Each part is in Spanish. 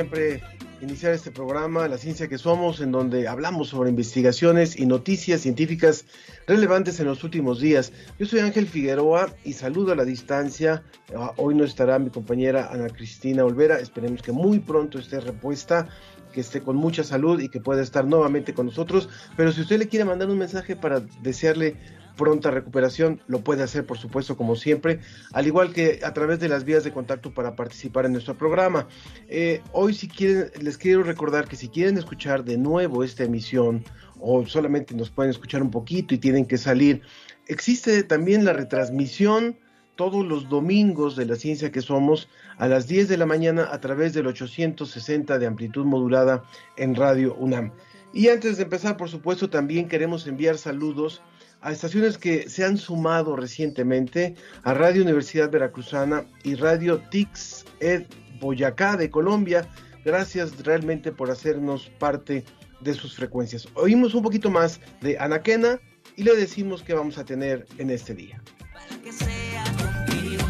Siempre, iniciar este programa, La Ciencia que Somos, en donde hablamos sobre investigaciones y noticias científicas relevantes en los últimos días. Yo soy Ángel Figueroa y saludo a la distancia. Ah, Hoy no estará mi compañera Ana Cristina Olvera. Esperemos que muy pronto esté repuesta, que esté con mucha salud y que pueda estar nuevamente con nosotros. Pero si usted le quiere mandar un mensaje para desearle pronta recuperación, lo puede hacer por supuesto como siempre, al igual que a través de las vías de contacto para participar en nuestro programa. Eh, hoy si quieren, les quiero recordar que si quieren escuchar de nuevo esta emisión o solamente nos pueden escuchar un poquito y tienen que salir, existe también la retransmisión todos los domingos de la ciencia que somos a las 10 de la mañana a través del 860 de amplitud modulada en Radio UNAM. Y antes de empezar, por supuesto, también queremos enviar saludos a estaciones que se han sumado recientemente a Radio Universidad Veracruzana y Radio Tix Ed Boyacá de Colombia. Gracias realmente por hacernos parte de sus frecuencias. Oímos un poquito más de Anaquena y le decimos que vamos a tener en este día. Para que sea contigo.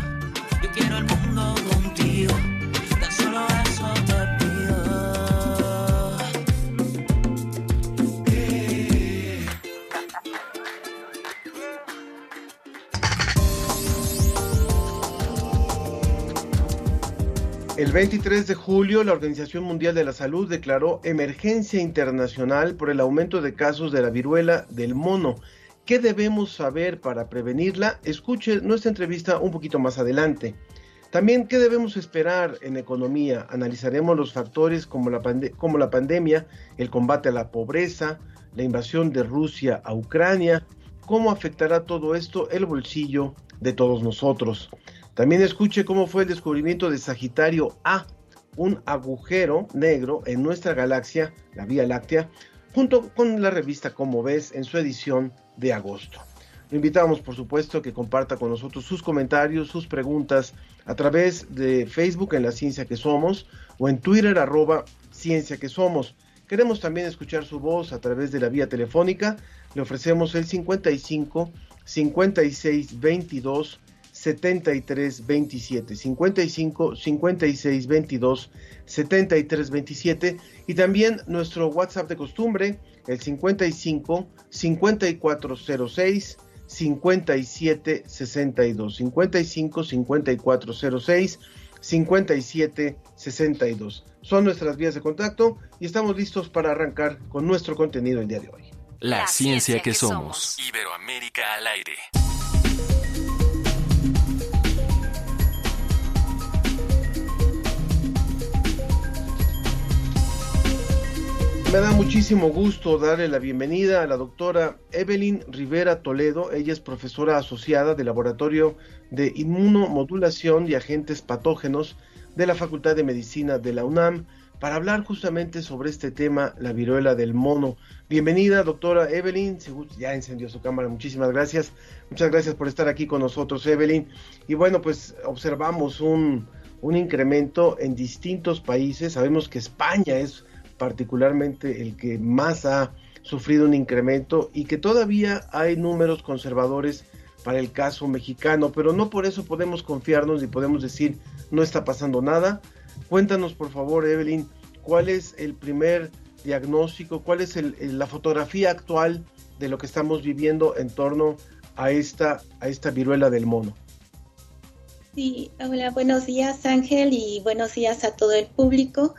Yo quiero el mundo contigo. El 23 de julio, la Organización Mundial de la Salud declaró emergencia internacional por el aumento de casos de la viruela del mono. ¿Qué debemos saber para prevenirla? Escuche nuestra entrevista un poquito más adelante. También, ¿qué debemos esperar en economía? Analizaremos los factores como la, pandemia, el combate a la pobreza, la invasión de Rusia a Ucrania, cómo afectará todo esto el bolsillo de todos nosotros. También escuche cómo fue el descubrimiento de Sagitario A, un agujero negro en nuestra galaxia, la Vía Láctea, junto con la revista Como ves en su edición de agosto. Lo invitamos, por supuesto, que comparta con nosotros sus comentarios, sus preguntas a través de Facebook en La Ciencia que Somos o en Twitter arroba Ciencia que Somos. Queremos también escuchar su voz a través de la vía telefónica. Le ofrecemos el 55 56 22 73 27 55 56 22 73 27 y también nuestro WhatsApp de costumbre el 55 5406 57 62 55 5406 57 62 son nuestras vías de contacto y estamos listos para arrancar con nuestro contenido el día de hoy. La, ciencia, que, somos. Iberoamérica al aire. Me da muchísimo gusto darle la bienvenida a la doctora Evelyn Rivera Toledo. Ella es profesora asociada del Laboratorio de Inmunomodulación y Agentes Patógenos de la Facultad de Medicina de la UNAM para hablar justamente sobre este tema, la viruela del mono. Bienvenida, doctora Evelyn. Ya encendió su cámara, muchísimas gracias. Muchas gracias por estar aquí con nosotros, Evelyn. Y bueno, pues observamos un, un incremento en distintos países. Sabemos que España es particularmente el que más ha sufrido un incremento y que todavía hay números conservadores para el caso mexicano, pero no por eso podemos confiarnos y podemos decir no está pasando nada. Cuéntanos por favor, Evelyn, cuál es el primer diagnóstico, cuál es el- la fotografía actual de lo que estamos viviendo en torno a esta, a esta viruela del mono. Sí, hola, buenos días Ángel y buenos días a todo el público.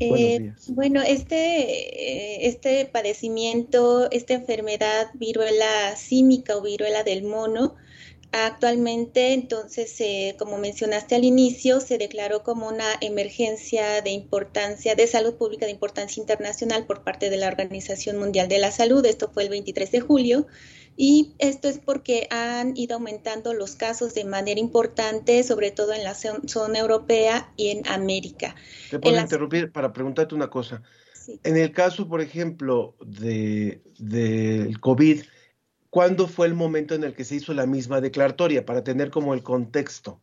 Eh, bueno, este, eh, este padecimiento, esta enfermedad viruela símica o viruela del mono, actualmente, entonces, eh, como mencionaste al inicio, se declaró como una emergencia de importancia, de salud pública de importancia internacional por parte de la Organización Mundial de la Salud. Esto fue el 23 de julio. Y esto es porque han ido aumentando los casos de manera importante, sobre todo en la zona europea y en América. Te puedo interrumpir para preguntarte una cosa. En el caso, por ejemplo, del de, COVID, ¿cuándo fue el momento en el que se hizo la misma declaratoria? Para tener como el contexto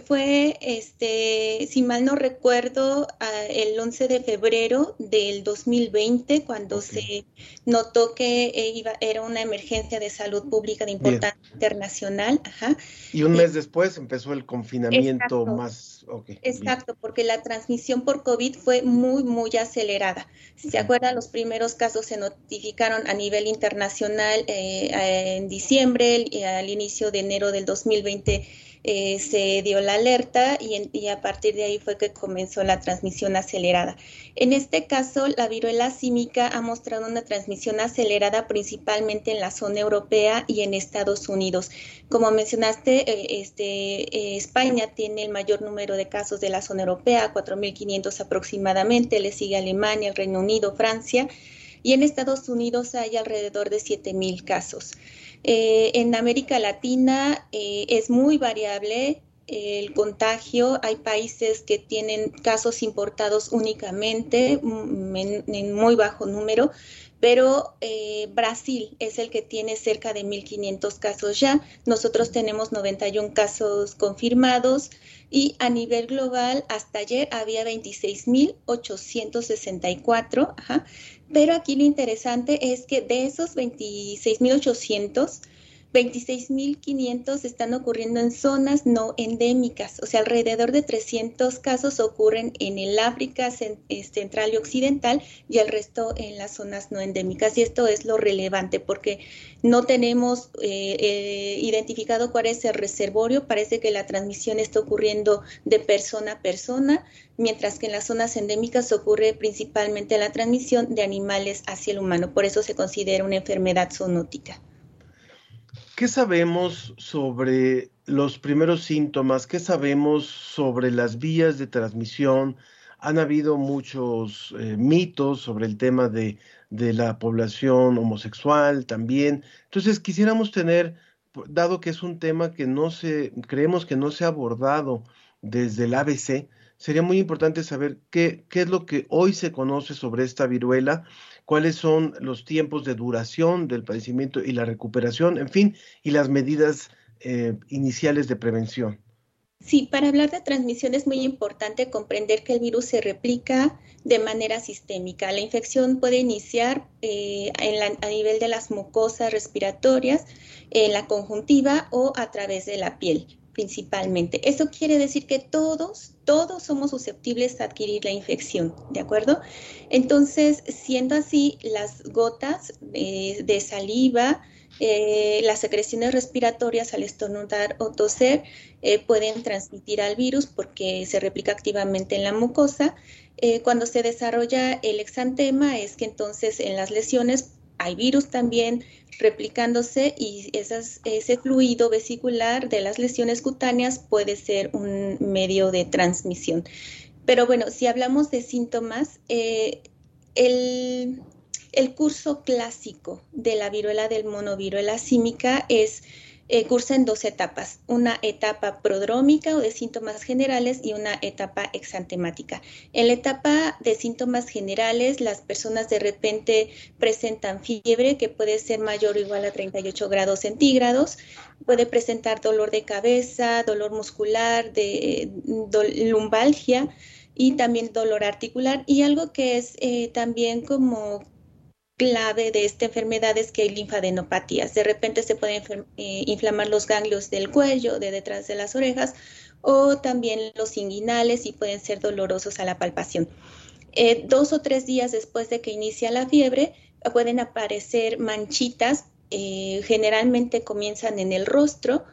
fue, este, si mal no recuerdo, el 11 de febrero del 2020, cuando se notó que eh, iba, era una emergencia de salud pública de importancia internacional. Ajá. Y un mes después empezó el confinamiento más. exacto, porque la transmisión por COVID fue muy, muy acelerada. Si se acuerdan, los primeros casos se notificaron a nivel internacional eh, en diciembre, y al inicio de enero del 2020 eh, se dio la alerta y, a partir de ahí fue que comenzó la transmisión acelerada. En este caso, la viruela símica ha mostrado una transmisión acelerada principalmente en la zona europea y en Estados Unidos. Como mencionaste, eh, este, eh, España tiene el mayor número de casos de la zona europea, 4.500 aproximadamente, le sigue Alemania, el Reino Unido, Francia, y en Estados Unidos hay alrededor de 7.000 casos. Eh, en América Latina eh, es muy variable el contagio. Hay países que tienen casos importados únicamente mm, en, muy bajo número, pero eh, Brasil es el que tiene cerca de 1.500 casos ya. Nosotros tenemos 91 casos confirmados y a nivel global hasta ayer había 26.864. Pero aquí lo interesante es que de esos 26.800, 26.500 están ocurriendo en zonas no endémicas, o sea, alrededor de 300 casos ocurren en el África central y occidental y el resto en las zonas no endémicas. Y esto es lo relevante porque no tenemos eh, eh, identificado cuál es el reservorio. Parece que la transmisión está ocurriendo de persona a persona, mientras que en las zonas endémicas ocurre principalmente la transmisión de animales hacia el humano. Por eso se considera una enfermedad zoonótica. ¿Qué sabemos sobre los primeros síntomas? ¿Qué sabemos sobre las vías de transmisión? Han habido muchos eh, mitos sobre el tema de, de, la población homosexual también. Entonces, quisiéramos tener, dado que es un tema que no se, creemos que no se ha abordado desde el ABC, sería muy importante saber qué, qué es lo que hoy se conoce sobre esta viruela cuáles son los tiempos de duración del padecimiento y la recuperación, en fin, y las medidas eh, iniciales de prevención. Sí, para hablar de transmisión es muy importante comprender que el virus se replica de manera sistémica. La infección puede iniciar eh, a nivel de las mucosas respiratorias, en la conjuntiva o a través de la piel principalmente. Eso quiere decir que todos, todos somos susceptibles a adquirir la infección, ¿de acuerdo? Entonces, siendo así, las gotas de saliva, eh, las secreciones respiratorias al estornudar o toser eh, pueden transmitir al virus porque se replica activamente en la mucosa. Eh, cuando se desarrolla el exantema es que entonces en las lesiones hay virus también replicándose y ese fluido vesicular de las lesiones cutáneas puede ser un medio de transmisión. Pero bueno, si hablamos de síntomas, eh, el, curso clásico de la viruela del mono, viruela símica, es eh, cursa en dos etapas, una etapa prodrómica o de síntomas generales y una etapa exantemática. En la etapa de síntomas generales, las personas de repente presentan fiebre que puede ser mayor o igual a 38 grados centígrados, puede presentar dolor de cabeza, dolor muscular, de, lumbalgia y también dolor articular y algo que es eh, también como clave de esta enfermedad es que hay linfadenopatías. De repente se pueden eh, inflamar los ganglios del cuello, de detrás de las orejas, o también los inguinales y pueden ser dolorosos a la palpación. Eh, dos o tres días después de que inicia la fiebre, pueden aparecer manchitas, eh, generalmente comienzan en el rostro,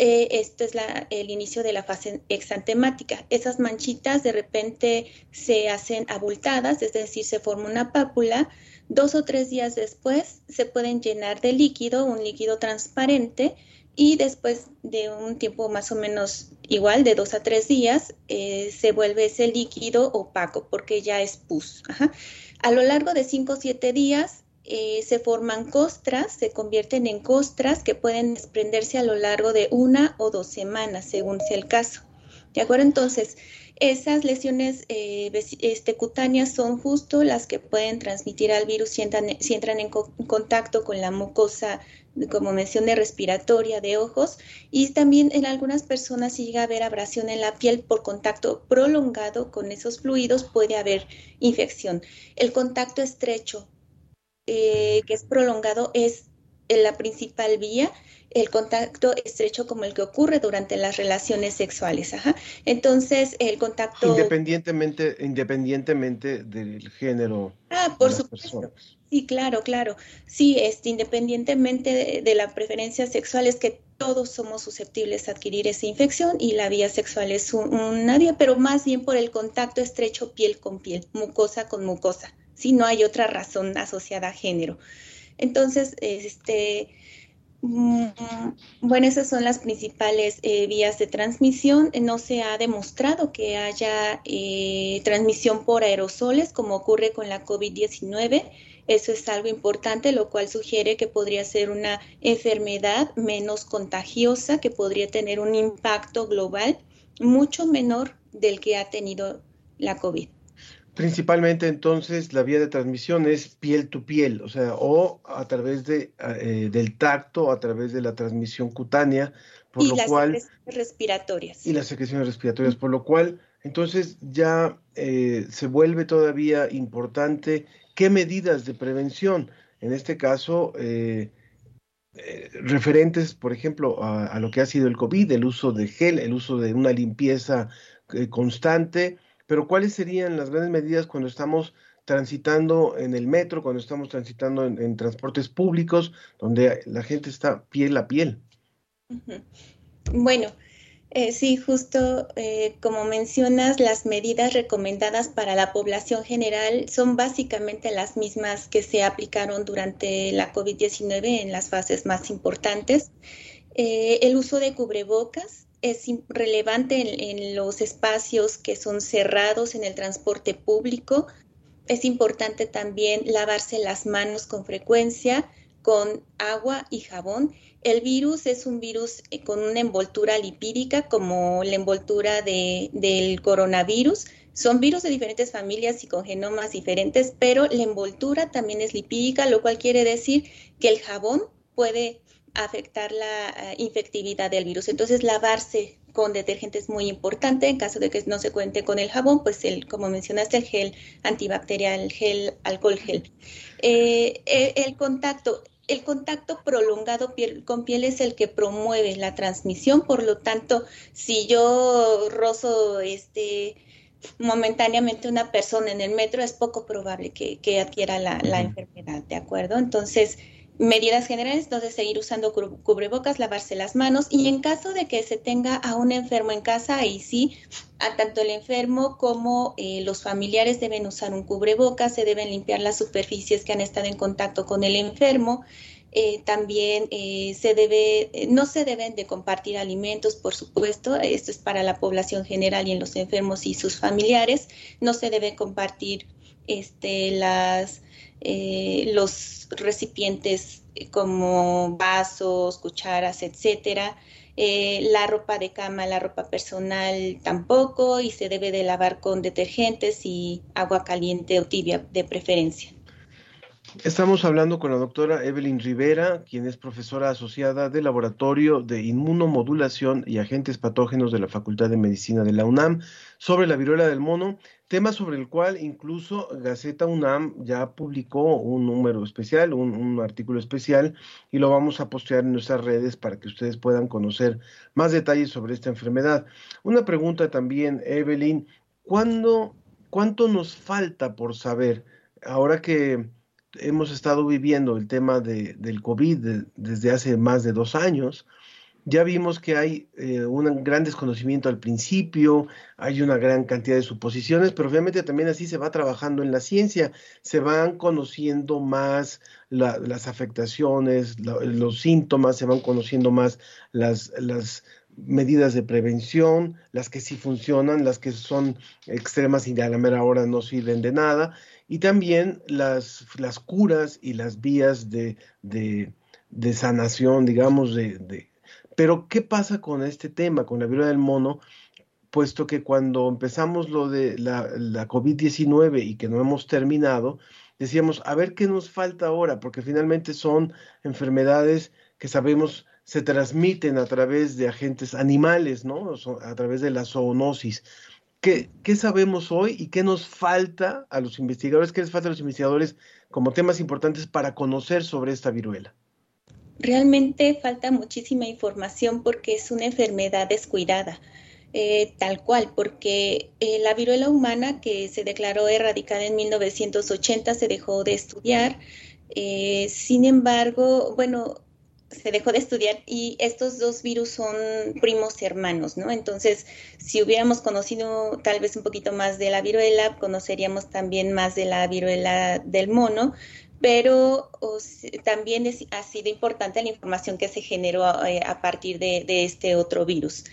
eh, esto es el inicio de la fase exantemática. Esas manchitas de repente se hacen abultadas, es decir, se forma una pápula. Dos o tres días después se pueden llenar de líquido, un líquido transparente, y después de un tiempo más o menos igual, de dos a tres días, eh, se vuelve ese líquido opaco porque ya es pus. A lo largo de cinco o siete días eh, se forman costras, se convierten en costras que pueden desprenderse a lo largo de una o dos semanas, según sea el caso. ¿De acuerdo? Entonces, esas lesiones eh, este, cutáneas son justo las que pueden transmitir al virus si entran, en, contacto con la mucosa como mencioné, respiratoria de ojos y también en algunas personas si llega a haber abrasión en la piel por contacto prolongado con esos fluidos puede haber infección. El contacto estrecho eh, que es prolongado es la principal vía el contacto estrecho como el que ocurre durante las relaciones sexuales. Entonces, el contacto... Independientemente, independientemente del género. Ah, por supuesto. Sí, claro, claro. Sí, este, independientemente de, la preferencia sexual, es que todos somos susceptibles a adquirir esa infección y la vía sexual es una vía, pero más bien por el contacto estrecho piel con piel, mucosa con mucosa. Si no hay otra razón asociada a género. Entonces, este, mm, bueno, esas son las principales eh, vías de transmisión. No se ha demostrado que haya eh, transmisión por aerosoles, como ocurre con la COVID-19 eso es algo importante, lo cual sugiere que podría ser una enfermedad menos contagiosa, que podría tener un impacto global mucho menor del que ha tenido la COVID. Principalmente entonces la vía de transmisión es piel to piel, o sea, o a través de, eh, del tacto, a través de la transmisión cutánea, por y lo las cual... respiratorias. Y las secreciones respiratorias, por lo cual entonces ya eh, se vuelve todavía importante ¿Qué medidas de prevención? En este caso, eh, eh, referentes, por ejemplo, a, lo que ha sido el COVID, el uso de gel, el uso de una limpieza eh, constante, pero ¿cuáles serían las grandes medidas cuando estamos transitando en el metro, cuando estamos transitando en, transportes públicos, donde la gente está piel a piel? Bueno, eh, sí, justo eh, como mencionas, las medidas recomendadas para la población general son básicamente las mismas que se aplicaron durante la COVID-19 en las fases más importantes. Eh, el uso de cubrebocas es relevante en, los espacios que son cerrados en el transporte público. Es importante también lavarse las manos con frecuencia con agua y jabón el virus es un virus eh, con una envoltura lipídica como la envoltura del coronavirus. Son virus de diferentes familias y con genomas diferentes, pero la envoltura también es lipídica, lo cual quiere decir que el jabón puede afectar la eh, infectividad del virus. Entonces, lavarse con detergente es muy importante. En caso de que no se cuente con el jabón, pues el, como mencionaste, el gel antibacterial, el gel, alcohol gel. Eh, el contacto, el contacto prolongado piel con piel es el que promueve la transmisión, por lo tanto, si yo rozo este momentáneamente una persona en el metro, es poco probable que, adquiera la, la, enfermedad, ¿de acuerdo? Entonces, medidas generales, entonces seguir usando cubrebocas, lavarse las manos y en caso de que se tenga a un enfermo en casa, ahí sí, a tanto el enfermo como eh, los familiares deben usar un cubrebocas, se deben limpiar las superficies que han estado en contacto con el enfermo. Eh, también eh, se debe, no se deben de compartir alimentos, por supuesto, esto es para la población general y en los enfermos y sus familiares, no se debe compartir este, las eh, los recipientes como vasos, cucharas, etcétera. Eh, la ropa de cama, la ropa personal tampoco y se debe de lavar con detergentes y agua caliente o tibia de preferencia. Estamos hablando con la doctora Evelyn Rivera, quien es profesora asociada del Laboratorio de Inmunomodulación y Agentes Patógenos de la Facultad de Medicina de la UNAM, sobre la viruela del mono, tema sobre el cual incluso Gaceta UNAM ya publicó un número especial, un, artículo especial, y lo vamos a postear en nuestras redes para que ustedes puedan conocer más detalles sobre esta enfermedad. Una pregunta también, Evelyn, ¿cuándo, ¿cuánto nos falta por saber ahora que hemos estado viviendo el tema de, del COVID desde hace más de dos años. Ya vimos que hay eh, un gran desconocimiento al principio, hay una gran cantidad de suposiciones, pero obviamente también así se va trabajando en la ciencia, se van conociendo más las afectaciones, los síntomas, se van conociendo más las, las medidas de prevención, las que sí funcionan, las que son extremas y a la mera hora no sirven de nada, y también las, las curas y las vías de, de, sanación, digamos, de, Pero, ¿qué pasa con este tema, con la viruela del mono? Puesto que cuando empezamos lo de la, la COVID-19 y que no hemos terminado, decíamos, a ver qué nos falta ahora, porque finalmente son enfermedades que sabemos se transmiten a través de agentes animales, ¿no? A través de la zoonosis. ¿Qué, ¿Qué, sabemos hoy y qué nos falta a los investigadores, qué les falta a los investigadores como temas importantes para conocer sobre esta viruela? Realmente falta muchísima información porque es una enfermedad descuidada. Eh, tal cual, porque eh, la viruela humana que se declaró erradicada en 1980 se dejó de estudiar. Eh, sin embargo, bueno, se dejó de estudiar y estos dos virus son primos hermanos, ¿no? Entonces, si hubiéramos conocido tal vez un poquito más de la viruela, conoceríamos también más de la viruela del mono, pero también ha sido importante la información que se generó eh, a partir de, de, este otro virus.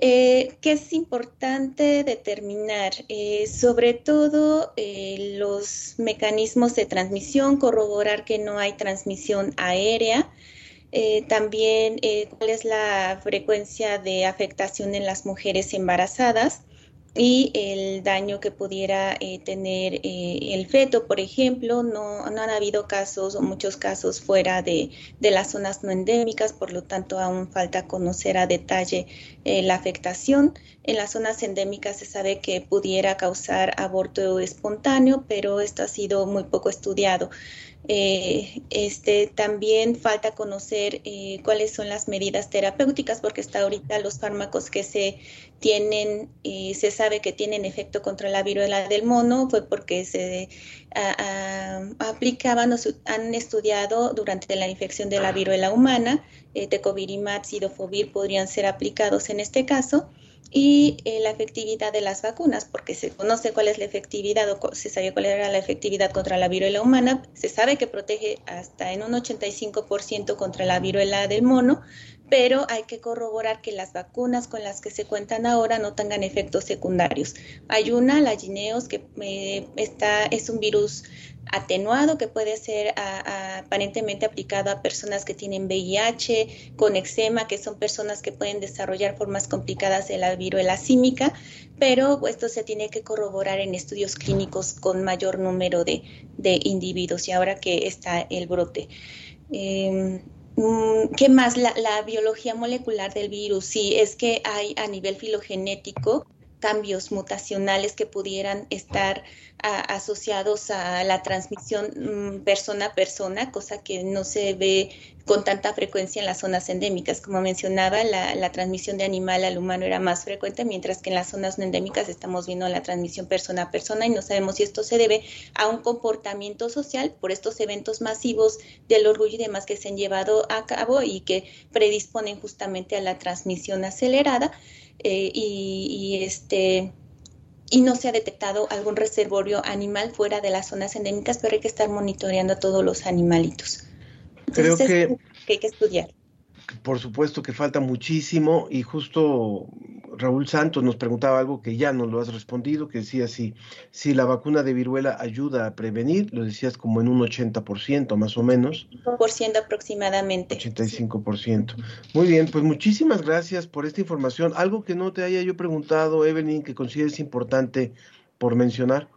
Eh, ¿Qué es importante determinar? Eh, sobre todo eh, los mecanismos de transmisión, corroborar que no hay transmisión aérea, eh, también eh, cuál es la frecuencia de afectación en las mujeres embarazadas y el daño que pudiera eh, tener eh, el feto, por ejemplo, no, no, han habido casos o muchos casos fuera de, las zonas no endémicas, por lo tanto aún falta conocer a detalle la afectación. En las zonas endémicas se sabe que pudiera causar aborto espontáneo, pero esto ha sido muy poco estudiado. Eh, este, también falta conocer eh, cuáles son las medidas terapéuticas, porque hasta ahorita los fármacos que se tienen, eh, se sabe que tienen efecto contra la viruela del mono, fue porque se a, aplicaban o han estudiado durante la infección de la viruela humana, eh, tecovirimat, sidofovir podrían ser aplicados en este caso y eh, la efectividad de las vacunas, porque se conoce cuál es la efectividad o se sabe cuál era la efectividad contra la viruela humana, se sabe que protege hasta en un 85% contra la viruela del mono, pero hay que corroborar que las vacunas con las que se cuentan ahora no tengan efectos secundarios. Hay una, la Gineos, que eh, está, es un virus atenuado que puede ser aparentemente aplicado a personas que tienen VIH, con eczema, que son personas que pueden desarrollar formas complicadas de la viruela símica, pero esto se tiene que corroborar en estudios clínicos con mayor número de, de individuos y ahora que está el brote. Eh, ¿Qué más? La, la, biología molecular del virus. Sí, es que hay a nivel filogenético cambios mutacionales que pudieran estar asociados a la transmisión um, persona a persona, cosa que no se ve con tanta frecuencia en las zonas endémicas. Como mencionaba, la, transmisión de animal al humano era más frecuente, mientras que en las zonas no endémicas estamos viendo la transmisión persona a persona y no sabemos si esto se debe a un comportamiento social por estos eventos masivos del orgullo y demás que se han llevado a cabo y que predisponen justamente a la transmisión acelerada. Eh, y este y no se ha detectado algún reservorio animal fuera de las zonas endémicas, pero hay que estar monitoreando a todos los animalitos. Entonces, Creo que, que hay que estudiar. Por supuesto que falta muchísimo y justo Raúl Santos nos preguntaba algo que ya nos lo has respondido, que decía si, si la vacuna de viruela ayuda a prevenir, lo decías como en un 80% más o menos. 5% aproximadamente. 85%. Sí. Muy bien, pues muchísimas gracias por esta información. Algo que no te haya yo preguntado, Evelyn, que consideres importante por mencionar.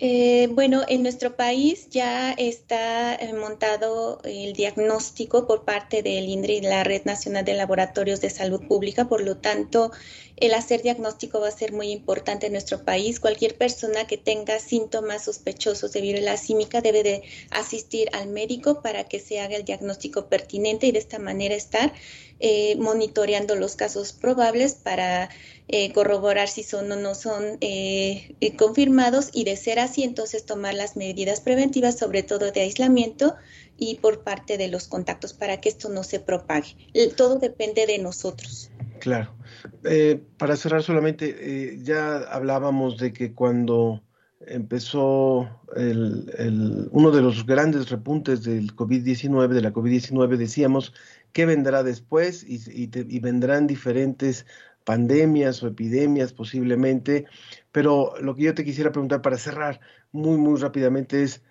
Eh, bueno, en nuestro país ya está eh, montado el diagnóstico por parte del INDRI, la Red Nacional de Laboratorios de Salud Pública, por lo tanto, el hacer diagnóstico va a ser muy importante en nuestro país. Cualquier persona que tenga síntomas sospechosos de viruela símica debe de asistir al médico para que se haga el diagnóstico pertinente y de esta manera estar eh, monitoreando los casos probables para eh, corroborar si son o no son eh, confirmados y de ser así entonces tomar las medidas preventivas, sobre todo de aislamiento y por parte de los contactos para que esto no se propague. Todo depende de nosotros. Claro. Eh, para cerrar solamente, eh, ya hablábamos de que cuando empezó el, uno de los grandes repuntes del COVID-19, de la COVID-19, decíamos que vendrá después y, y, vendrán diferentes pandemias o epidemias posiblemente, pero lo que yo te quisiera preguntar para cerrar muy, muy rápidamente es,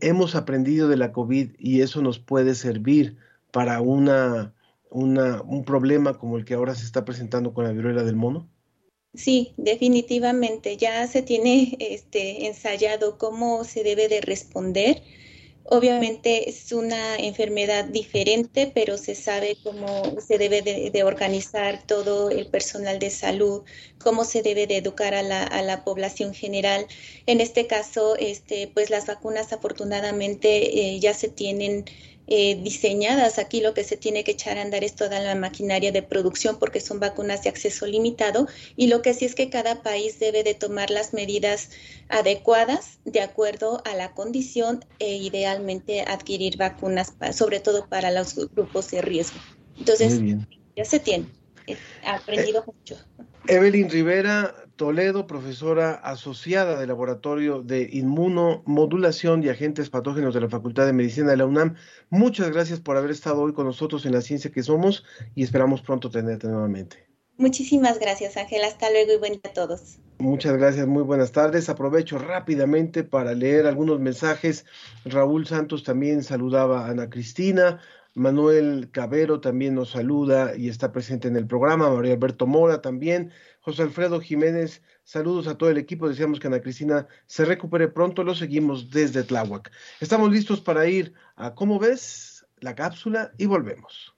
hemos aprendido de la COVID y eso nos puede servir para una, un problema como el que ahora se está presentando con la viruela del mono? Sí, definitivamente. Ya se tiene este, ensayado cómo se debe de responder. Obviamente es una enfermedad diferente, pero se sabe cómo se debe de, organizar todo el personal de salud, cómo se debe de educar a la, a la población general. En este caso, este, pues las vacunas afortunadamente eh, ya se tienen eh, diseñadas. Aquí lo que se tiene que echar a andar es toda la maquinaria de producción porque son vacunas de acceso limitado y lo que sí es que cada país debe de tomar las medidas adecuadas de acuerdo a la condición e idealmente adquirir vacunas, sobre todo para los grupos de riesgo. Entonces, ya se tiene. He aprendido mucho. Evelyn Rivera, Toledo, profesora asociada del Laboratorio de Inmunomodulación y Agentes Patógenos de la Facultad de Medicina de la UNAM. Muchas gracias por haber estado hoy con nosotros en la ciencia que somos y esperamos pronto tenerte nuevamente. Muchísimas gracias, Ángel. Hasta luego y buen día a todos. Muchas gracias, muy buenas tardes. Aprovecho rápidamente para leer algunos mensajes. Raúl Santos también saludaba a Ana Cristina. Manuel Cabero también nos saluda y está presente en el programa. María Alberto Mora también. José Alfredo Jiménez, saludos a todo el equipo. Deseamos que Ana Cristina se recupere pronto. Lo seguimos desde Tláhuac. Estamos listos para ir a ¿Cómo ves? La cápsula y volvemos.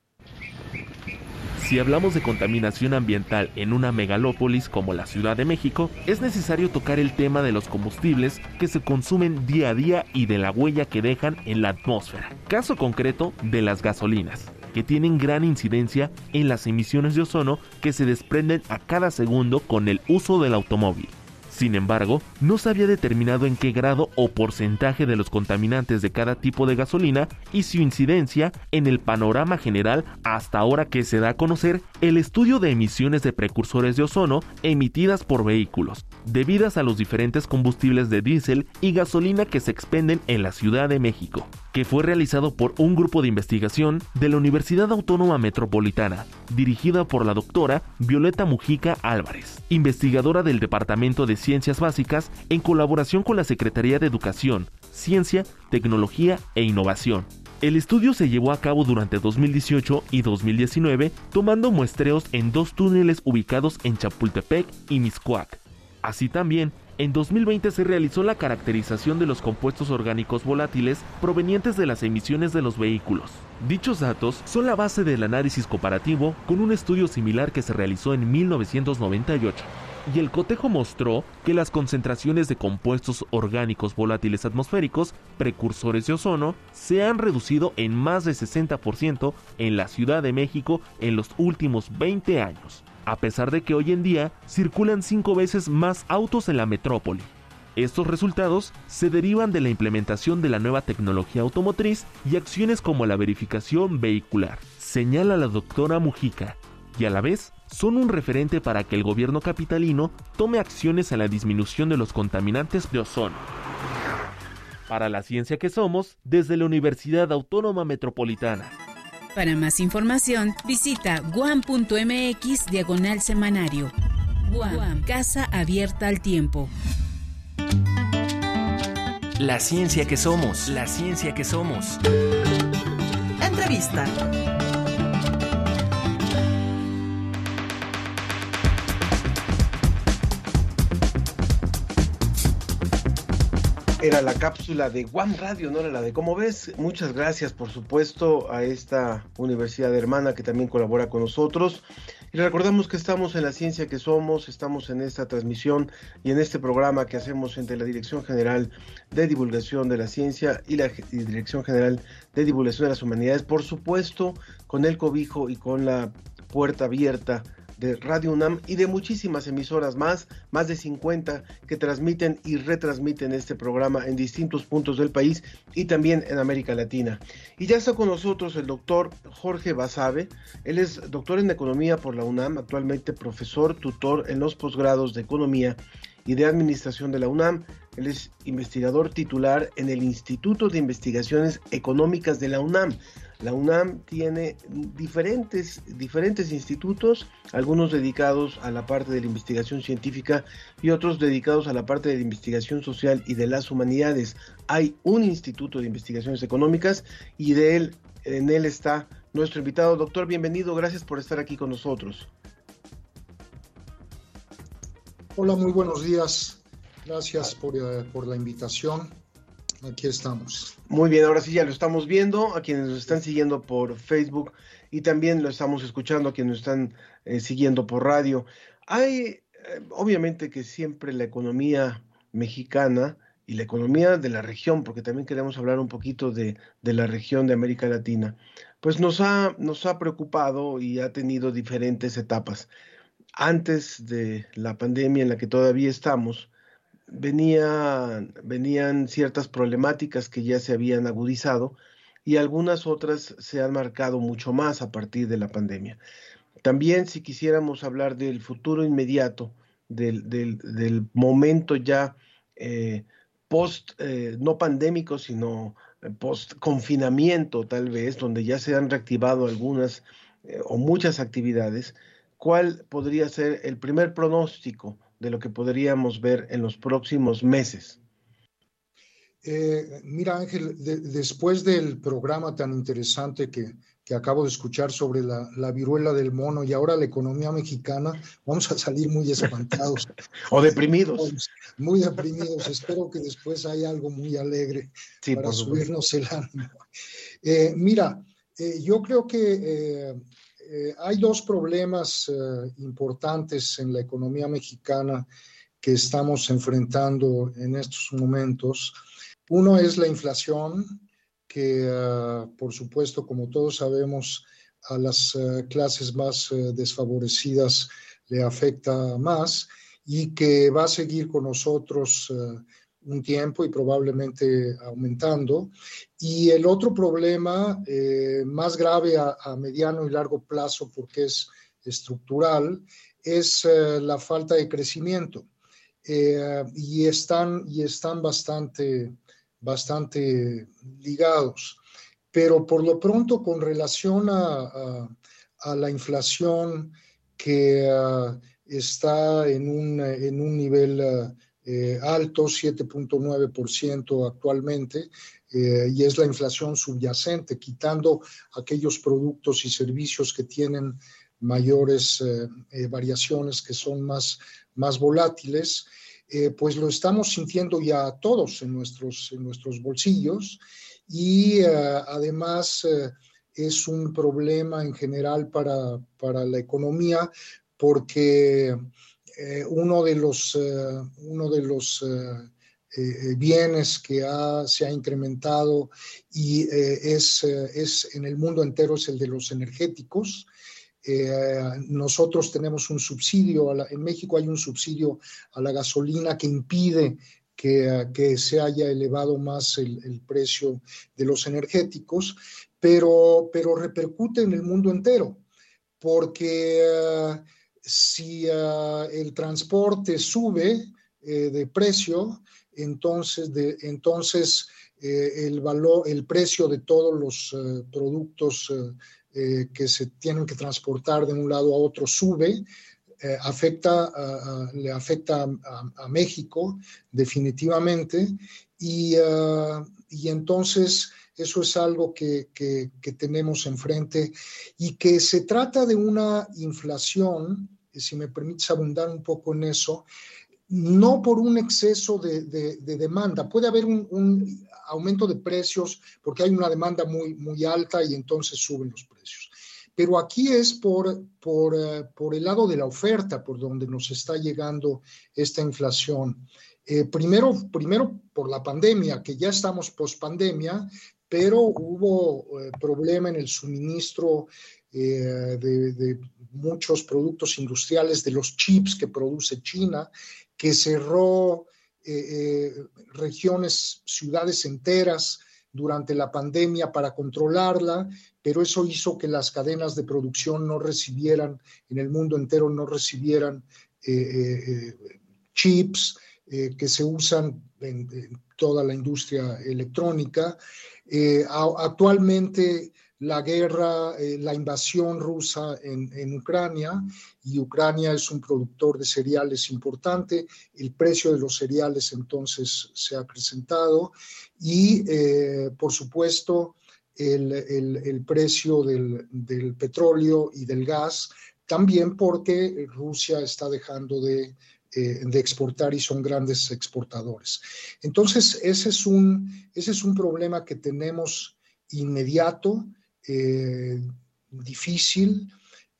Si hablamos de contaminación ambiental en una megalópolis como la Ciudad de México, es necesario tocar el tema de los combustibles que se consumen día a día y de la huella que dejan en la atmósfera. Caso concreto de las gasolinas que tienen gran incidencia en las emisiones de ozono que se desprenden a cada segundo con el uso del automóvil. Sin embargo, no se había determinado en qué grado o porcentaje de los contaminantes de cada tipo de gasolina y su incidencia en el panorama general hasta ahora que se da a conocer el estudio de emisiones de precursores de ozono emitidas por vehículos, debidas a los diferentes combustibles de diésel y gasolina que se expenden en la Ciudad de México, que fue realizado por un grupo de investigación de la Universidad Autónoma Metropolitana, dirigida por la doctora Violeta Mujica Álvarez, investigadora del Departamento de Ciencias Básicas en colaboración con la Secretaría de Educación, Ciencia, Tecnología e Innovación. El estudio se llevó a cabo durante 2018 y 2019 tomando muestreos en dos túneles ubicados en Chapultepec y Miscuac, Así también, en 2020 se realizó la caracterización de los compuestos orgánicos volátiles provenientes de las emisiones de los vehículos. Dichos datos son la base del análisis comparativo con un estudio similar que se realizó en 1998 y el cotejo mostró que las concentraciones de compuestos orgánicos volátiles atmosféricos, precursores de ozono, se han reducido en más de 60% en la Ciudad de México en los últimos 20 años a pesar de que hoy en día circulan cinco veces más autos en la metrópoli. Estos resultados se derivan de la implementación de la nueva tecnología automotriz y acciones como la verificación vehicular, señala la doctora Mujica, y a la vez son un referente para que el gobierno capitalino tome acciones a la disminución de los contaminantes de ozono. Para la ciencia que somos, desde la Universidad Autónoma Metropolitana. Para más información, visita guam.mx diagonal semanario. Guam, Casa Abierta al Tiempo. La ciencia que somos, la ciencia que somos. Entrevista. Era la cápsula de One Radio, no era la de cómo ves. Muchas gracias, por supuesto, a esta universidad hermana que también colabora con nosotros. Y recordamos que estamos en la ciencia que somos, estamos en esta transmisión y en este programa que hacemos entre la Dirección General de Divulgación de la Ciencia y la Dirección General de Divulgación de las Humanidades, por supuesto, con el cobijo y con la puerta abierta de Radio UNAM y de muchísimas emisoras más, más de 50 que transmiten y retransmiten este programa en distintos puntos del país y también en América Latina. Y ya está con nosotros el doctor Jorge Basabe, él es doctor en economía por la UNAM, actualmente profesor tutor en los posgrados de economía y de Administración de la UNAM. Él es investigador titular en el Instituto de Investigaciones Económicas de la UNAM. La UNAM tiene diferentes, diferentes institutos, algunos dedicados a la parte de la investigación científica y otros dedicados a la parte de la investigación social y de las humanidades. Hay un instituto de investigaciones económicas y de él, en él está nuestro invitado. Doctor, bienvenido, gracias por estar aquí con nosotros. Hola, muy buenos días. Gracias por, uh, por, la invitación. Aquí estamos. Muy bien, ahora sí ya lo estamos viendo, a quienes nos están siguiendo por Facebook y también lo estamos escuchando a quienes nos están eh, siguiendo por radio. Hay, eh, obviamente que siempre la economía mexicana y la economía de la región, porque también queremos hablar un poquito de, de la región de América Latina, pues nos ha, nos ha preocupado y ha tenido diferentes etapas antes de la pandemia en la que todavía estamos, venía, venían ciertas problemáticas que ya se habían agudizado y algunas otras se han marcado mucho más a partir de la pandemia. También si quisiéramos hablar del futuro inmediato, del, del, del momento ya eh, post, eh, no pandémico, sino post confinamiento tal vez, donde ya se han reactivado algunas eh, o muchas actividades, ¿cuál podría ser el primer pronóstico de lo que podríamos ver en los próximos meses? Eh, mira, Ángel, de, después del programa tan interesante que, que acabo de escuchar sobre la, la, viruela del mono y ahora la economía mexicana, vamos a salir muy espantados. o deprimidos. Muy deprimidos. Espero que después haya algo muy alegre sí, para subirnos el ánimo. Eh, mira, eh, yo creo que eh, eh, hay dos problemas eh, importantes en la economía mexicana que estamos enfrentando en estos momentos. Uno es la inflación, que uh, por supuesto, como todos sabemos, a las clases más desfavorecidas le afecta más y que va a seguir con nosotros un tiempo y probablemente aumentando. Y el otro problema eh, más grave a, a, mediano y largo plazo, porque es estructural, es eh, la falta de crecimiento. Eh, y están, y están bastante, bastante ligados. Pero por lo pronto, con relación a, a, a la inflación que uh, está en un, en un nivel uh, eh, alto, 7.9% actualmente, eh, y es la inflación subyacente, quitando aquellos productos y servicios que tienen mayores eh, variaciones, que son más, más volátiles, pues lo estamos sintiendo ya todos en nuestros, en nuestros bolsillos y además es un problema en general para, para la economía porque eh, uno de los, eh, uno de los eh, bienes que ha, se ha incrementado y es, es en el mundo entero es el de los energéticos. nosotros tenemos un subsidio, en México hay un subsidio a la gasolina que impide que, que, se haya elevado más el, el, precio de los energéticos, pero, pero repercute en el mundo entero, porque si uh, el transporte sube eh, de precio, entonces, de, entonces eh, el valor, el precio de todos los uh, productos eh, que se tienen que transportar de un lado a otro sube, afecta, le afecta a, a, México definitivamente. Y, y entonces eso es algo que, que, tenemos enfrente y que se trata de una inflación, si me permites abundar un poco en eso, no por un exceso de, de, de demanda. Puede haber un, un, aumento de precios porque hay una demanda muy, muy alta y entonces suben los precios. Pero aquí es por, por, eh, por el lado de la oferta, por donde nos está llegando esta inflación. Eh, primero, primero por la pandemia, que ya estamos post pandemia, pero hubo eh, problema en el suministro de, de, muchos productos industriales, de los chips que produce China, que cerró regiones, ciudades enteras, durante la pandemia para controlarla, pero eso hizo que las cadenas de producción no recibieran, en el mundo entero no recibieran eh, eh, eh, chips que se usan en, toda la industria electrónica. Actualmente la guerra, eh, la invasión rusa en, Ucrania, y Ucrania es un productor de cereales importante, el precio de los cereales entonces se ha acrecentado y, eh, por supuesto, el, precio del, petróleo y del gas, también porque Rusia está dejando de, eh, de exportar y son grandes exportadores. Entonces, ese es un, ese es un problema que tenemos inmediato eh, difícil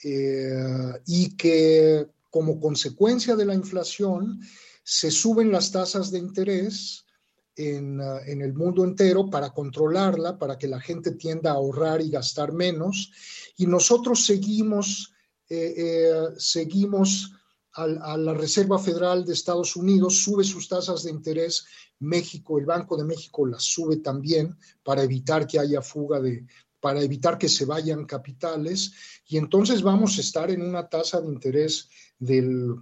eh, y que como consecuencia de la inflación se suben las tasas de interés en, uh, el mundo entero para controlarla, para que la gente tienda a ahorrar y gastar menos. Y nosotros seguimos, seguimos a, la Reserva Federal de Estados Unidos, sube sus tasas de interés, México, el Banco de México las sube también para evitar que haya fuga de, para evitar que se vayan capitales. Y entonces vamos a estar en una tasa de interés del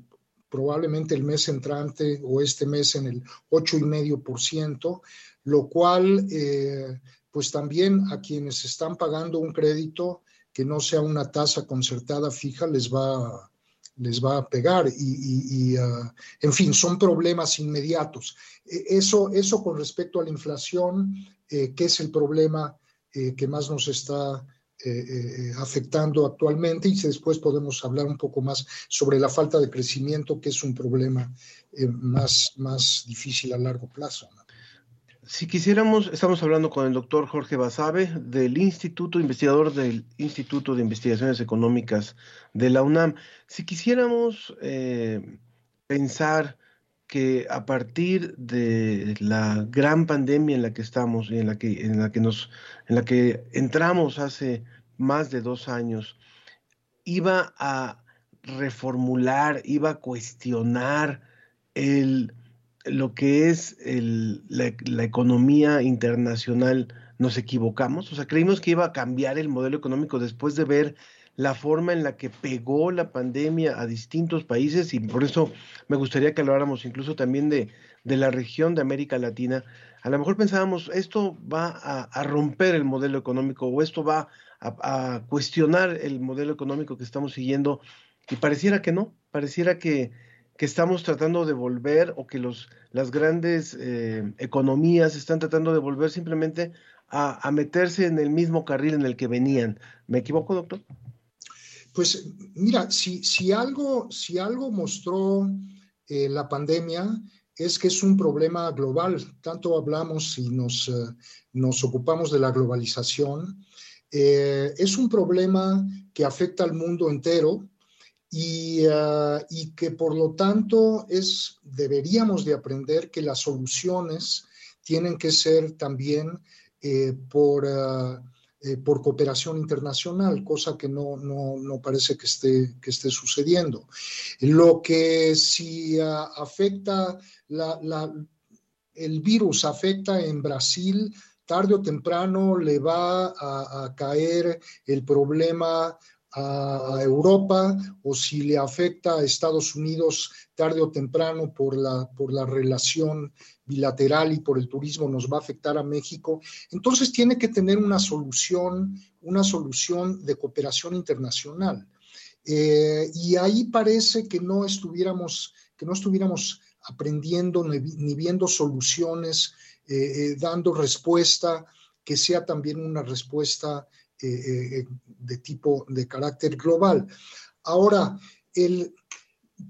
probablemente el mes entrante o este mes en el 8,5%, lo cual eh, pues también a quienes están pagando un crédito que no sea una tasa concertada fija les va, les va a pegar y, ah, en fin, son problemas inmediatos. E, eso, eso con respecto a la inflación, eh, que es el problema eh, que más nos está eh, afectando actualmente y después podemos hablar un poco más sobre la falta de crecimiento, que es un problema más, más difícil a largo plazo. Si quisiéramos, estamos hablando con el doctor Jorge Basabe del Instituto, investigador del Instituto de Investigaciones Económicas de la UNAM. Si quisiéramos pensar que a partir de la gran pandemia en la que estamos y en la que, en la que, nos, en la que entramos hace más de dos años, iba a reformular, iba a cuestionar el, lo que es el, la, economía internacional, nos equivocamos. O sea, creímos que iba a cambiar el modelo económico después de ver la forma en la que pegó la pandemia a distintos países y por eso me gustaría que habláramos incluso también de, de la región de América Latina. A lo mejor pensábamos, esto va a, romper el modelo económico o esto va a, cuestionar el modelo económico que estamos siguiendo y pareciera que no, pareciera que, que estamos tratando de volver o que los, las grandes eh, economías están tratando de volver simplemente a, a meterse en el mismo carril en el que venían. ¿Me equivoco, doctor? Pues mira, si, si, algo, si algo mostró eh, la pandemia es que es un problema global. Tanto hablamos y nos, eh, nos ocupamos de la globalización. Es un problema que afecta al mundo entero y, y, que por lo tanto es, deberíamos de aprender que las soluciones tienen que ser también por eh, por cooperación internacional, cosa que no, no, parece que esté, que esté sucediendo. Lo que si ah, afecta la, el virus afecta en Brasil, tarde o temprano le va a caer el problema a, Europa o si le afecta a Estados Unidos tarde o temprano por la, por la relación bilateral y por el turismo nos va a afectar a México. Entonces tiene que tener una solución, una solución de cooperación internacional. Eh, y ahí parece que no estuviéramos, que no estuviéramos aprendiendo ni, viendo soluciones, eh, eh, dando respuesta que sea también una respuesta eh, eh, de tipo de carácter global. Ahora, el,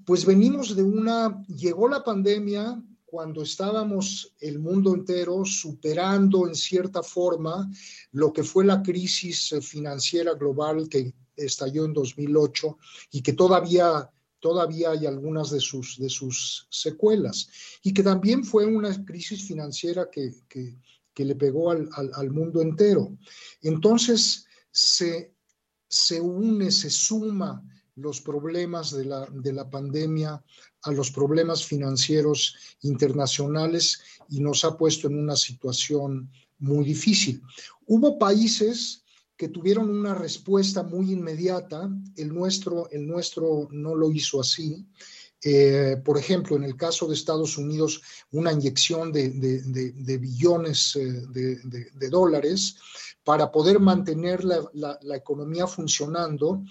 pues venimos de una, llegó la pandemia cuando estábamos el mundo entero superando en cierta forma lo que fue la crisis financiera global que estalló en 2008 y que todavía todavía hay algunas de sus, de sus secuelas, y que también fue una crisis financiera que, le pegó al, mundo entero. Entonces, se, se une, se suma los problemas de la, de la pandemia a los problemas financieros internacionales y nos ha puesto en una situación muy difícil. Hubo países que tuvieron una respuesta muy inmediata. El nuestro, el nuestro no lo hizo así. Eh, por ejemplo, en el caso de Estados Unidos, una inyección de, billones eh, de, dólares para poder mantener la, la, economía funcionando,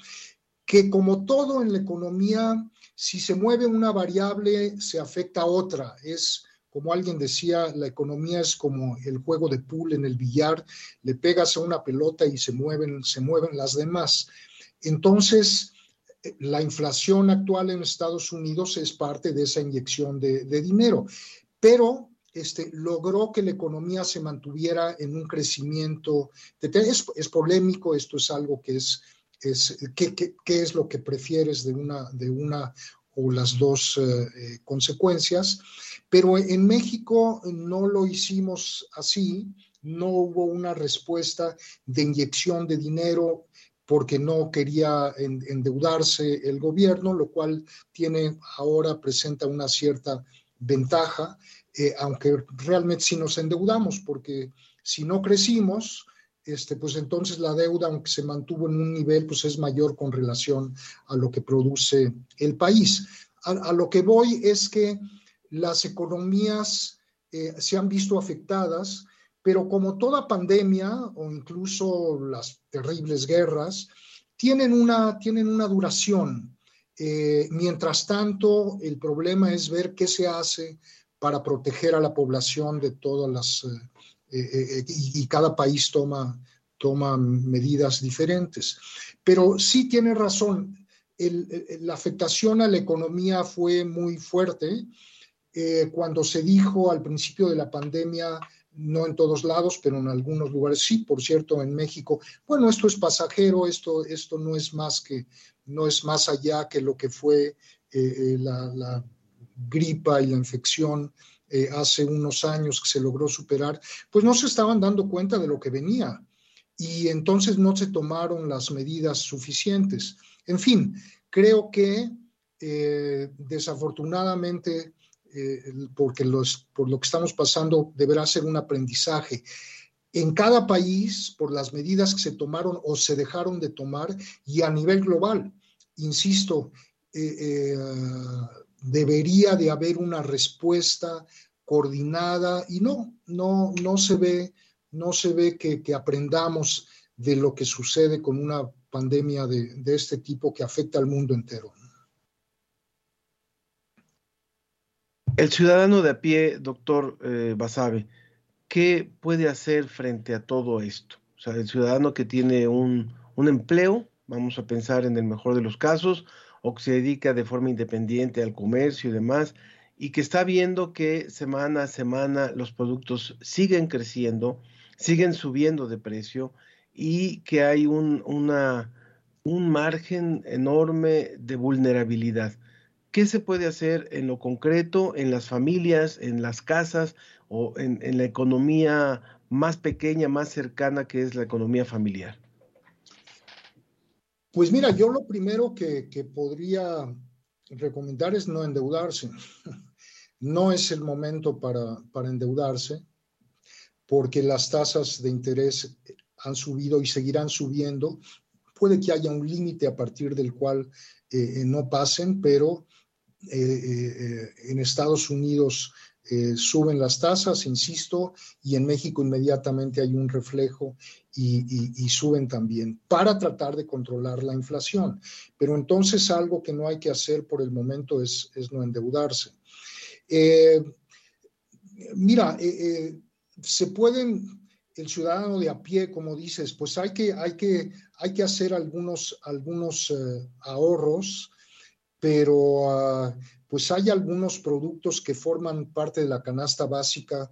que como todo en la economía, si se mueve una variable, se afecta a otra. Es como alguien decía, la economía es como el juego de pool en el billar, le pegas a una pelota y se mueven, se mueven las demás. Entonces, la inflación actual en Estados Unidos es parte de esa inyección de, dinero, pero este, logró que la economía se mantuviera en un crecimiento. es, es, polémico, esto es algo que es, es ¿qué, es lo que prefieres de una, de una o las dos eh, eh, consecuencias, pero en México no lo hicimos así, no hubo una respuesta de inyección de dinero porque no quería endeudarse el gobierno, lo cual tiene ahora, presenta una cierta ventaja, eh, aunque realmente si nos endeudamos, porque si no crecimos, este, pues entonces la deuda, aunque se mantuvo en un nivel, pues es mayor con relación a lo que produce el país. A, lo que voy es que las economías eh, se han visto afectadas, pero como toda pandemia o incluso las terribles guerras, tienen una, tienen una duración. Eh, mientras tanto, el problema es ver qué se hace para proteger a la población de todas las... Eh, y, cada país toma, toma medidas diferentes. Pero sí tiene razón, la afectación a la economía fue muy fuerte. Eh, cuando se dijo al principio de la pandemia, no en todos lados, pero en algunos lugares sí, por cierto, en México, bueno, esto es pasajero, esto, esto no es más que, no es más allá que lo que fue eh, eh, la, gripa y la infección hace unos años que se logró superar, pues no se estaban dando cuenta de lo que venía y entonces no se tomaron las medidas suficientes. En fin, creo que eh, desafortunadamente, eh, porque por lo que estamos pasando, deberá ser un aprendizaje. En cada país, por las medidas que se tomaron o se dejaron de tomar, y a nivel global, insisto, eh, debería de haber una respuesta coordinada y no, no, no se ve, no se ve que, que aprendamos de lo que sucede con una pandemia de, este tipo que afecta al mundo entero. El ciudadano de a pie, doctor eh, Basabe, ¿qué puede hacer frente a todo esto? O sea, el ciudadano que tiene un, empleo, vamos a pensar en el mejor de los casos, o que se dedica de forma independiente al comercio y demás, y que está viendo que semana a semana los productos siguen creciendo, siguen subiendo de precio y que hay un margen enorme de vulnerabilidad. ¿Qué se puede hacer en lo concreto, en las familias, en las casas o en, la economía más pequeña, más cercana que es la economía familiar? Pues mira, yo lo primero que, podría recomendar es no endeudarse. No es el momento para, endeudarse porque las tasas de interés han subido y seguirán subiendo. Puede que haya un límite a partir del cual eh, no pasen, pero eh, eh, en Estados Unidos suben las tasas, insisto, y en México inmediatamente hay un reflejo y, suben también para tratar de controlar la inflación. Pero entonces algo que no hay que hacer por el momento es, no endeudarse. mira, se pueden el ciudadano de a pie, como dices, pues hay que, hay que, hay que hacer algunos, algunos eh, ahorros, pero ah, pues hay algunos productos que forman parte de la canasta básica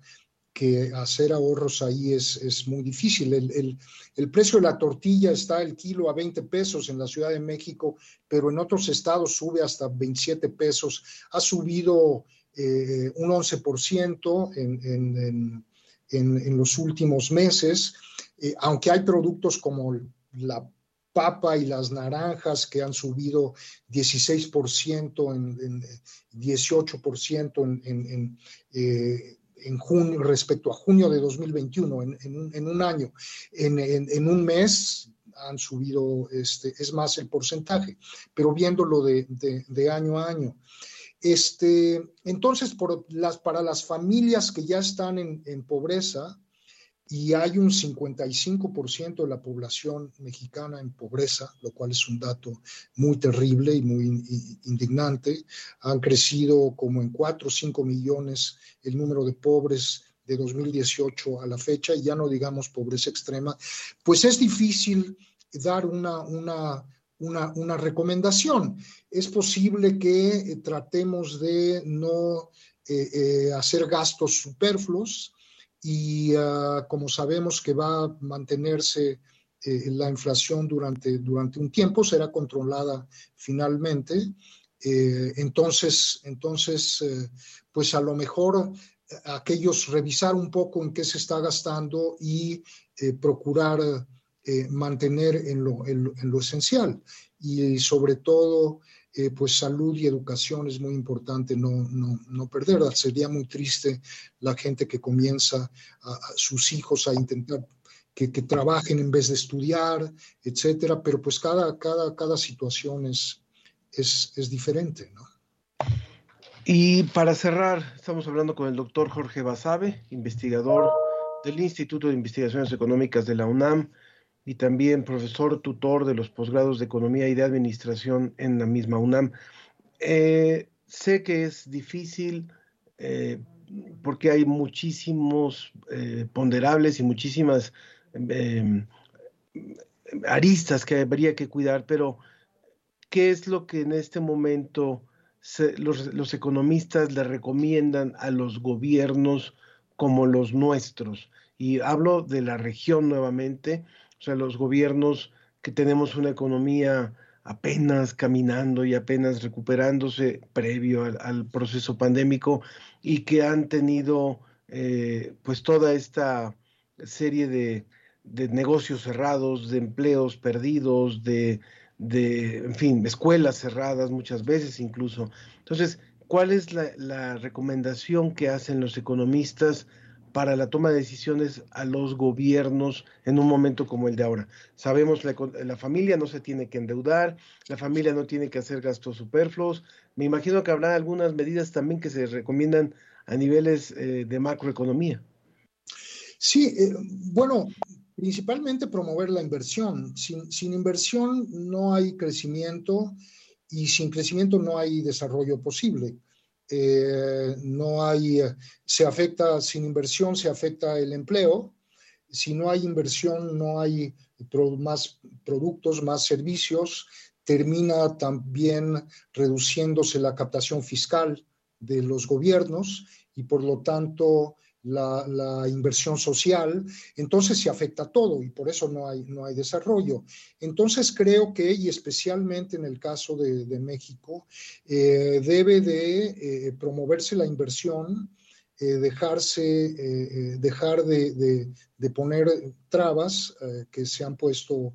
que hacer ahorros ahí es, es muy difícil. El, el, precio de la tortilla está el kilo a 20 pesos en la Ciudad de México, pero en otros estados sube hasta 27 pesos. Ha subido eh, un 11% en, en, en, los últimos meses, eh, aunque hay productos como la papa y las naranjas que han subido 16%, en, 18% en, eh, en junio, respecto a junio de 2021, en, en, un, año, en, un mes han subido, este, es más el porcentaje, pero viéndolo de, de, año a año. Este, entonces, por las, para las familias que ya están en pobreza, y hay un 55% de la población mexicana en pobreza, lo cual es un dato muy terrible y muy indignante. Han crecido como en 4 o 5 millones el número de pobres de 2018 a la fecha, y ya no digamos pobreza extrema, pues es difícil dar una, una, una, una recomendación. Es posible que eh, tratemos de no eh, eh, hacer gastos superfluos, y ah, como sabemos que va a mantenerse eh, la inflación durante, durante un tiempo, será controlada finalmente. Eh, entonces, entonces eh, pues a lo mejor aquellos revisar un poco en qué se está gastando y procurar mantener en lo, en, en lo, esencial. Y sobre todo, eh, pues salud y educación es muy importante no, no, no perderla. Sería muy triste la gente que comienza a, sus hijos a intentar que, que, trabajen en vez de estudiar, etcétera, pero pues cada, cada, cada situación es, es, es diferente, ¿no? Y para cerrar, estamos hablando con el doctor Jorge Basabe, investigador del Instituto de Investigaciones Económicas de la UNAM y también profesor tutor de los posgrados de Economía y de Administración en la misma UNAM. Eh, sé que es difícil eh, porque hay muchísimos eh, ponderables y muchísimas em, aristas que habría que cuidar, pero ¿qué es lo que en este momento los, los economistas le recomiendan a los gobiernos como los nuestros? Y hablo de la región nuevamente, o sea, los gobiernos que tenemos una economía apenas caminando y apenas recuperándose previo al, proceso pandémico y que han tenido eh, pues toda esta serie de, negocios cerrados, de empleos perdidos, de, de, en fin, escuelas cerradas muchas veces incluso. Entonces, ¿cuál es la recomendación que hacen los economistas? Para la toma de decisiones a los gobiernos en un momento como el de ahora. Sabemos que la, familia no se tiene que endeudar, la familia no tiene que hacer gastos superfluos. Me imagino que habrá algunas medidas también que se recomiendan a niveles eh, de macroeconomía. Sí, eh, bueno, principalmente promover la inversión. Sin inversión no hay crecimiento y sin crecimiento no hay desarrollo posible. Eh, no hay, se afecta sin inversión, se afecta el empleo. Si no hay inversión, no hay más productos, más servicios. Termina también reduciéndose la captación fiscal de los gobiernos y por lo tanto la, inversión social, entonces se afecta todo y por eso no hay, no hay desarrollo. Entonces creo que, y especialmente en el caso de, México, eh, debe de eh, promoverse la inversión, eh, dejarse, dejar de, de, poner trabas, que se han puesto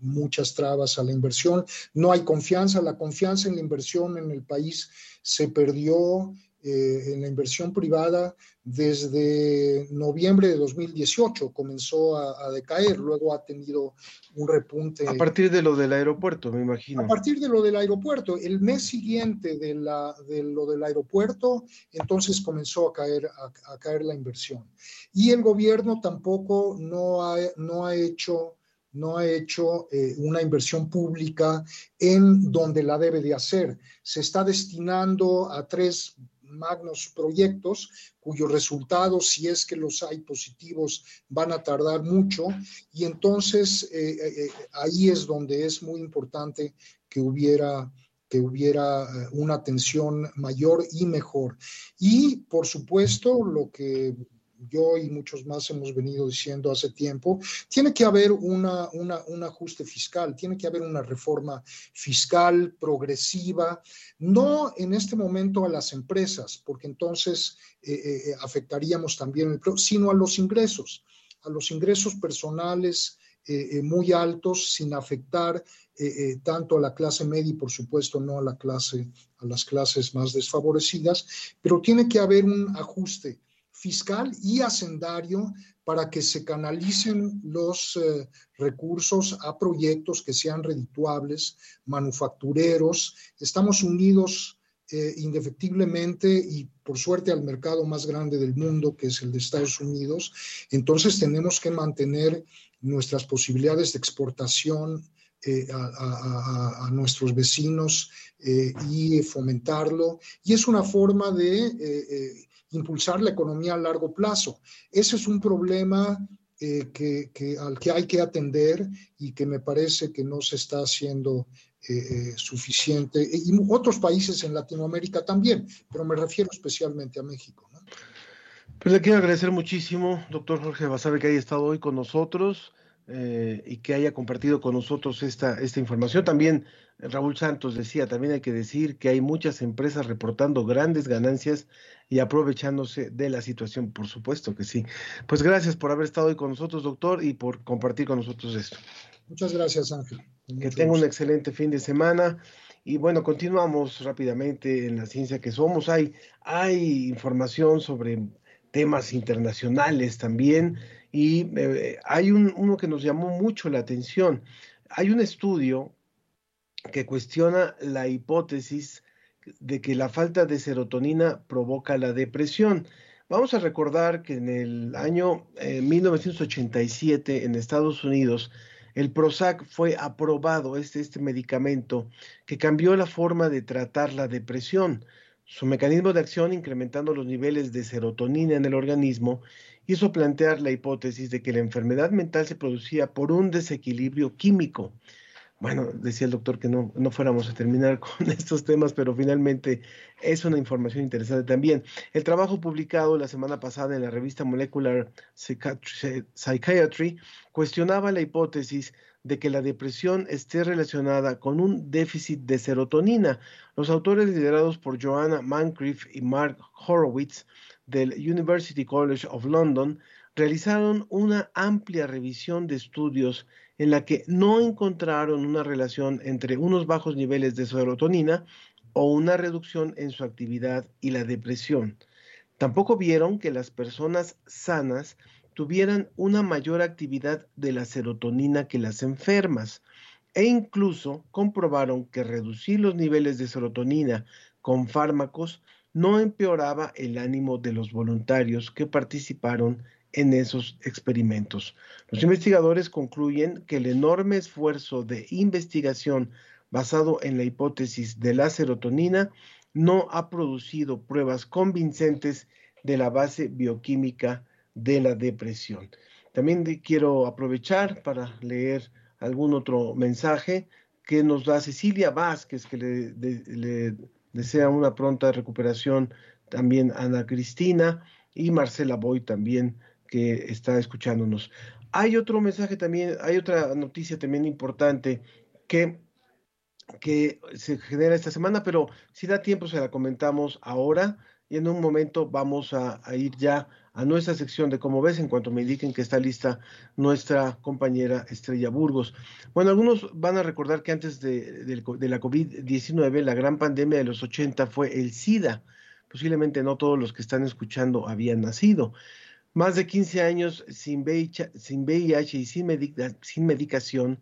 muchas trabas a la inversión. No hay confianza, la confianza en la inversión en el país se perdió eh, en la inversión privada desde noviembre de 2018 comenzó a, decaer, luego ha tenido un repunte. A partir de lo del aeropuerto, me imagino. A partir de lo del aeropuerto, el mes siguiente de, la, de lo del aeropuerto, entonces comenzó a caer, a, caer la inversión. Y el gobierno tampoco no ha, no ha hecho no ha hecho eh, una inversión pública en donde la debe de hacer. Se está destinando a tres magnos proyectos cuyos resultados, si es que los hay positivos, van a tardar mucho. Y entonces eh, eh, ahí es donde es muy importante que hubiera que hubiera eh, una atención mayor y mejor. Y por supuesto, lo que yo y muchos más hemos venido diciendo hace tiempo, tiene que haber una, un ajuste fiscal, tiene que haber una reforma fiscal progresiva, no en este momento a las empresas, porque entonces eh, eh, afectaríamos también, sino a los ingresos, a los ingresos personales muy altos sin afectar tanto a la clase media y por supuesto no a la clase a las clases más desfavorecidas, pero tiene que haber un ajuste fiscal y hacendario para que se canalicen los eh, recursos a proyectos que sean redituables, manufactureros. Estamos unidos eh, indefectiblemente y por suerte al mercado más grande del mundo, que es el de Estados Unidos. Entonces tenemos que mantener nuestras posibilidades de exportación eh, a, nuestros vecinos eh, y fomentarlo. Y es una forma de eh, impulsar la economía a largo plazo. Ese es un problema que, al que hay que atender y que me parece que no se está haciendo suficiente. Y otros países en Latinoamérica también, pero me refiero especialmente a México. Pues le quiero agradecer muchísimo, doctor Jorge Basabe, que haya estado hoy con nosotros. Eh, y que haya compartido con nosotros esta, esta información. También Raúl Santos decía, también hay que decir que hay muchas empresas reportando grandes ganancias y aprovechándose de la situación, por supuesto que sí. Pues gracias por haber estado hoy con nosotros, doctor, y por compartir con nosotros esto. Muchas gracias, Ángel. Que tenga un excelente fin de semana. Y bueno, continuamos rápidamente en la ciencia que somos. Hay, hay información sobre temas internacionales también. Y eh, hay uno que nos llamó mucho la atención. Hay un estudio que cuestiona la hipótesis de que la falta de serotonina provoca la depresión. Vamos a recordar que en el año 1987 eh, en Estados Unidos el Prozac fue aprobado, este, este medicamento que cambió la forma de tratar la depresión. Su mecanismo de acción incrementando los niveles de serotonina en el organismo hizo plantear la hipótesis de que la enfermedad mental se producía por un desequilibrio químico. Bueno, decía el doctor que no, no fuéramos a terminar con estos temas, pero finalmente es una información interesante también. El trabajo publicado la semana pasada en la revista Molecular Psychiatry cuestionaba la hipótesis de que la depresión esté relacionada con un déficit de serotonina. Los autores liderados por Joanna Mancrief y Mark Horowitz del University College of London realizaron una amplia revisión de estudios en la que no encontraron una relación entre unos bajos niveles de serotonina o una reducción en su actividad y la depresión. Tampoco vieron que las personas sanas tuvieran una mayor actividad de la serotonina que las enfermas e incluso comprobaron que reducir los niveles de serotonina con fármacos no empeoraba el ánimo de los voluntarios que participaron en esos experimentos. Los investigadores concluyen que el enorme esfuerzo de investigación basado en la hipótesis de la serotonina no ha producido pruebas convincentes de la base bioquímica de la depresión. También quiero aprovechar para leer algún otro mensaje que nos da Cecilia Vázquez, que le, desea una pronta recuperación también Ana Cristina y Marcela Boy también que está escuchándonos. Hay otro mensaje también, hay otra noticia también importante que, que se genera esta semana, pero si da tiempo se la comentamos ahora y en un momento vamos a, ir ya a nuestra sección de cómo ves en cuanto me indiquen que está lista nuestra compañera Estrella Burgos. Bueno, algunos van a recordar que antes de, la COVID-19 la gran pandemia de los 80 fue el SIDA. Posiblemente no todos los que están escuchando habían nacido. Más de 15 años sin VIH, y sin, sin medicación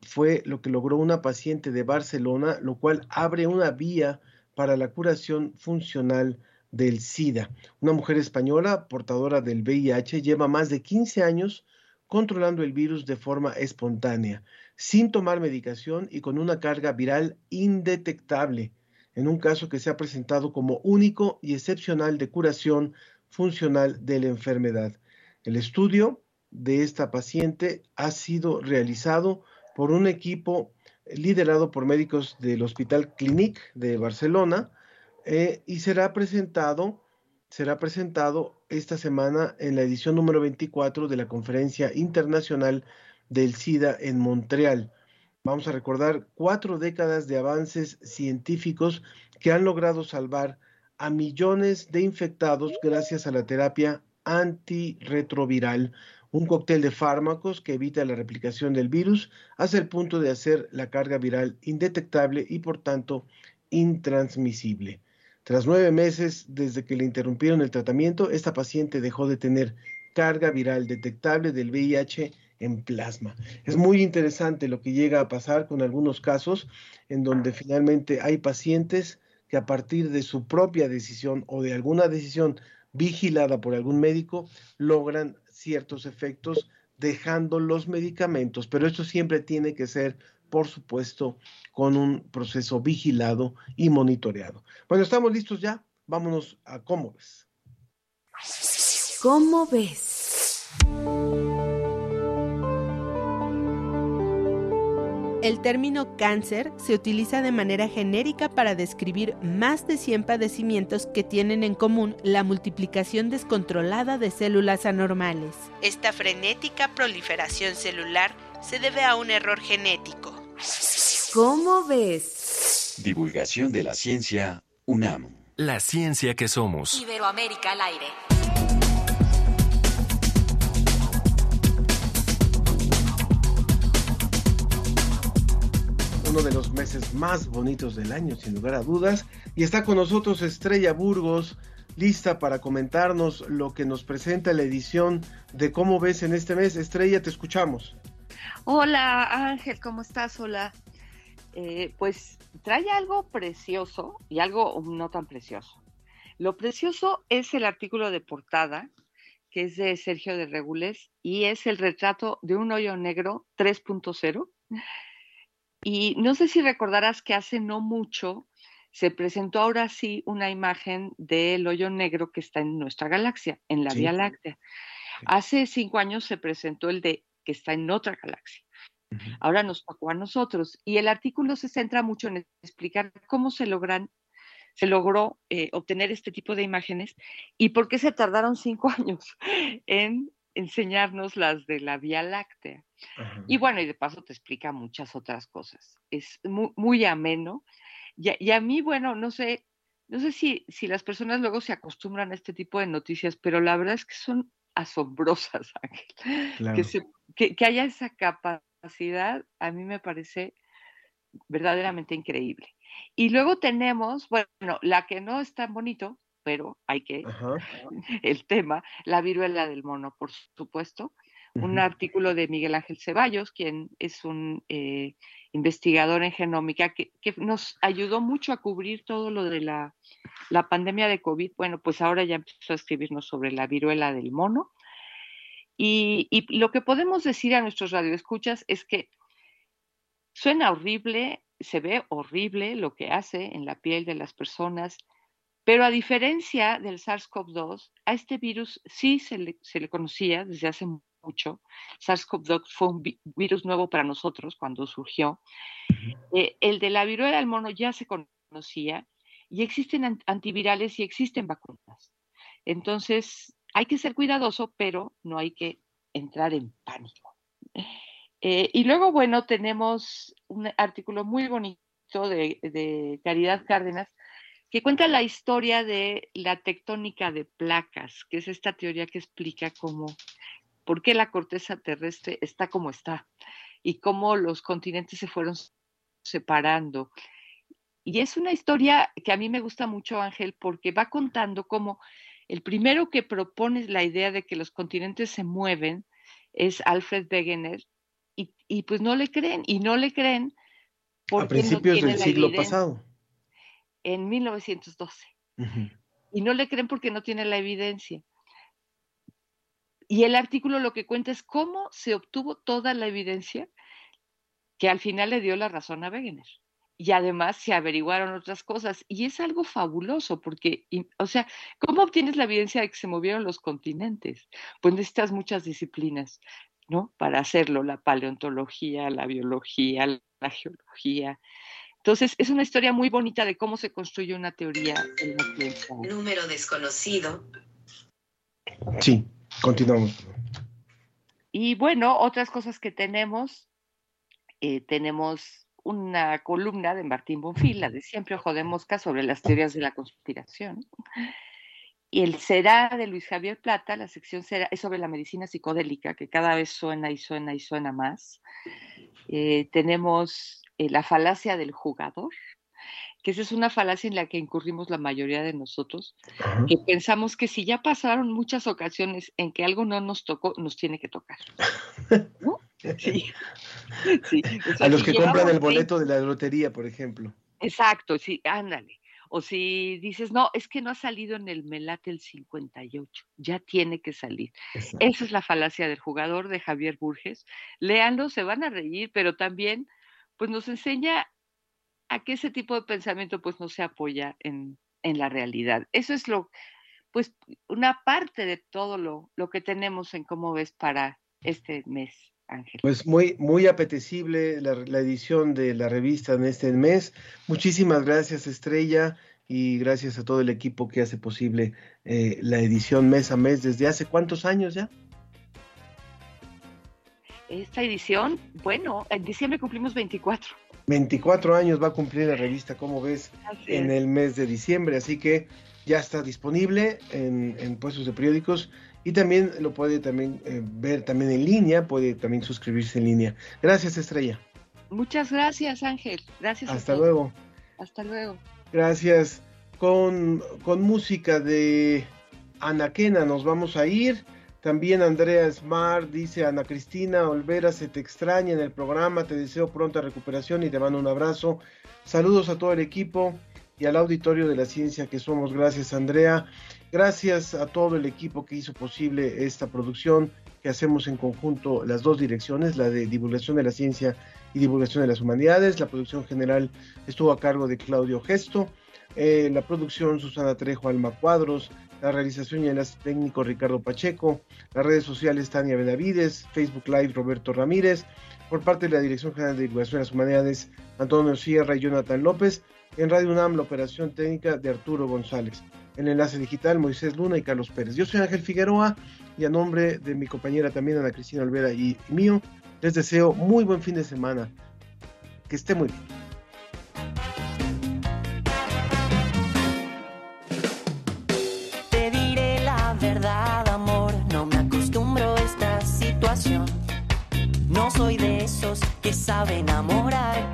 fue lo que logró una paciente de Barcelona, lo cual abre una vía para la curación funcional del SIDA. Una mujer española portadora del VIH lleva más de 15 años controlando el virus de forma espontánea, sin tomar medicación y con una carga viral indetectable, en un caso que se ha presentado como único y excepcional de curación funcional de la enfermedad. El estudio de esta paciente ha sido realizado por un equipo liderado por médicos del Hospital Clinic de Barcelona, eh, y será presentado será presentado esta semana en la edición número 24 de la Conferencia Internacional del SIDA en Montreal. Vamos a recordar cuatro décadas de avances científicos que han logrado salvar a millones de infectados gracias a la terapia antirretroviral, un cóctel de fármacos que evita la replicación del virus hasta el punto de hacer la carga viral indetectable y por tanto intransmisible. Tras nueve meses desde que le interrumpieron el tratamiento, esta paciente dejó de tener carga viral detectable del VIH en plasma. Es muy interesante lo que llega a pasar con algunos casos en donde finalmente hay pacientes que a partir de su propia decisión o de alguna decisión vigilada por algún médico logran ciertos efectos dejando los medicamentos, pero esto siempre tiene que ser, por supuesto, con un proceso vigilado y monitoreado. Bueno, estamos listos ya. Vámonos a cómo ves. ¿Cómo ves? El término cáncer se utiliza de manera genérica para describir más de 100 padecimientos que tienen en común la multiplicación descontrolada de células anormales. Esta frenética proliferación celular se debe a un error genético. ¿Cómo ves? Divulgación de la ciencia UNAM. La ciencia que somos. Iberoamérica al aire. uno de los meses más bonitos del año, sin lugar a dudas. Y está con nosotros Estrella Burgos, lista para comentarnos lo que nos presenta la edición de Cómo ves en este mes. Estrella, te escuchamos. Hola Ángel, ¿cómo estás? Hola. Eh, pues trae algo precioso y algo no tan precioso. Lo precioso es el artículo de portada, que es de Sergio de Regules, y es el retrato de un hoyo negro 3.0 y no sé si recordarás que hace no mucho se presentó ahora sí una imagen del hoyo negro que está en nuestra galaxia, en la Vía Láctea. Hace cinco años se presentó el de que está en otra galaxia. Ahora nos tocó a nosotros. Y el artículo se centra mucho en explicar cómo se logran se logró eh, obtener este tipo de imágenes y por qué se tardaron cinco años en enseñarnos las de la Vía Láctea. Y bueno, y de paso te explica muchas otras cosas. Es muy, ameno. Y, a mí, bueno, no sé, no sé si, si las personas luego se acostumbran a este tipo de noticias, pero la verdad es que son asombrosas, Ángel. Que, que, haya esa capacidad, a mí me parece verdaderamente increíble. Y luego tenemos, bueno, la que no es tan bonito, pero hay que, el tema, la viruela del mono, por supuesto. Un artículo de Miguel Ángel Ceballos, quien es un eh, investigador en genómica, que, nos ayudó mucho a cubrir todo lo de la, la, pandemia de COVID. Bueno, pues ahora ya empezó a escribirnos sobre la viruela del mono. Y, y lo que podemos decir a nuestros radioescuchas es que suena horrible, se ve horrible lo que hace en la piel de las personas, pero a diferencia del SARS-CoV-2, a este virus sí se le, conocía desde hace mucho. SARS-CoV-2 fue un virus nuevo para nosotros cuando surgió. Eh, el de la viruela del mono ya se conocía y existen antivirales y existen vacunas. Entonces, hay que ser cuidadoso, pero no hay que entrar en pánico. Eh, y luego, bueno, tenemos un artículo muy bonito de, de Caridad Cárdenas que cuenta la historia de la tectónica de placas, que es esta teoría que explica cómo, por qué la corteza terrestre está como está y cómo los continentes se fueron separando. Y es una historia que a mí me gusta mucho, Ángel, porque va contando cómo el primero que propone la idea de que los continentes se mueven es Alfred Wegener, y, pues no le creen, y no le creen porque a principios del siglo pasado en 1912. Y no le creen porque no tiene la evidencia. Y el artículo lo que cuenta es cómo se obtuvo toda la evidencia que al final le dio la razón a Wegener. Y además se averiguaron otras cosas. Y es algo fabuloso porque, o sea, ¿cómo obtienes la evidencia de que se movieron los continentes? Pues necesitas muchas disciplinas, ¿no? Para hacerlo, la paleontología, la biología, la geología, Entonces, es una historia muy bonita de cómo se construye una teoría en la. Número desconocido. Sí, continuamos. Y bueno, otras cosas que tenemos, eh, tenemos una columna de Martín Bonfil, la de siempre ojo de mosca, sobre las teorías de la conspiración. Y el será de Luis Javier Plata, la sección será, es sobre la medicina psicodélica, que cada vez suena y suena y suena más. Eh, tenemos eh, la falacia del jugador, que esa es una falacia en la que incurrimos la mayoría de nosotros, que pensamos que si ya pasaron muchas ocasiones en que algo no nos tocó, nos tiene que tocar. Sí. A los que compran el boleto de la lotería, por ejemplo. Exacto, sí, ándale. O si dices, no, es que no ha salido en el Melate el 58, ya tiene que salir. Esa es la falacia del jugador de Javier Burges. Léanlo, se van a reír, pero también pues nos enseña a que ese tipo de pensamiento pues no se apoya en, la realidad. Eso es lo, pues una parte de todo lo, lo que tenemos en cómo ves para este mes. Ángel. Pues muy, muy apetecible la, la, edición de la revista en este mes. Muchísimas gracias, Estrella, y gracias a todo el equipo que hace posible eh, la edición mes a mes. ¿Desde hace cuántos años ya? Esta edición, bueno, en diciembre cumplimos 24. 24 años va a cumplir la revista, como ves, en el mes de diciembre, así que ya está disponible en, puestos de periódicos y también lo puede también eh, ver también en línea, puede también suscribirse en línea. Gracias, Estrella. Muchas gracias, Ángel. Gracias. Hasta luego. Hasta luego. Gracias. Con, con música de Anaquena nos vamos a ir. También Andrea Smart dice, Ana Cristina Olvera, se te extraña en el programa, te deseo pronta recuperación y te mando un abrazo. Saludos a todo el equipo y al auditorio de la ciencia que somos. Gracias Andrea. Gracias a todo el equipo que hizo posible esta producción que hacemos en conjunto las dos direcciones, la de divulgación de la ciencia y divulgación de las humanidades. La producción general estuvo a cargo de Claudio Gesto. Eh, la producción Susana Trejo Alma Cuadros, la realización y enlace técnico Ricardo Pacheco, las redes sociales Tania Benavides, Facebook Live Roberto Ramírez, por parte de la Dirección General de Divulgación de las Humanidades Antonio Sierra y Jonathan López, en Radio UNAM la operación técnica de Arturo González, en el enlace digital Moisés Luna y Carlos Pérez. Yo soy Ángel Figueroa y a nombre de mi compañera también Ana Cristina Olvera y mío, les deseo muy buen fin de semana. Que esté muy bien. Saben enamorar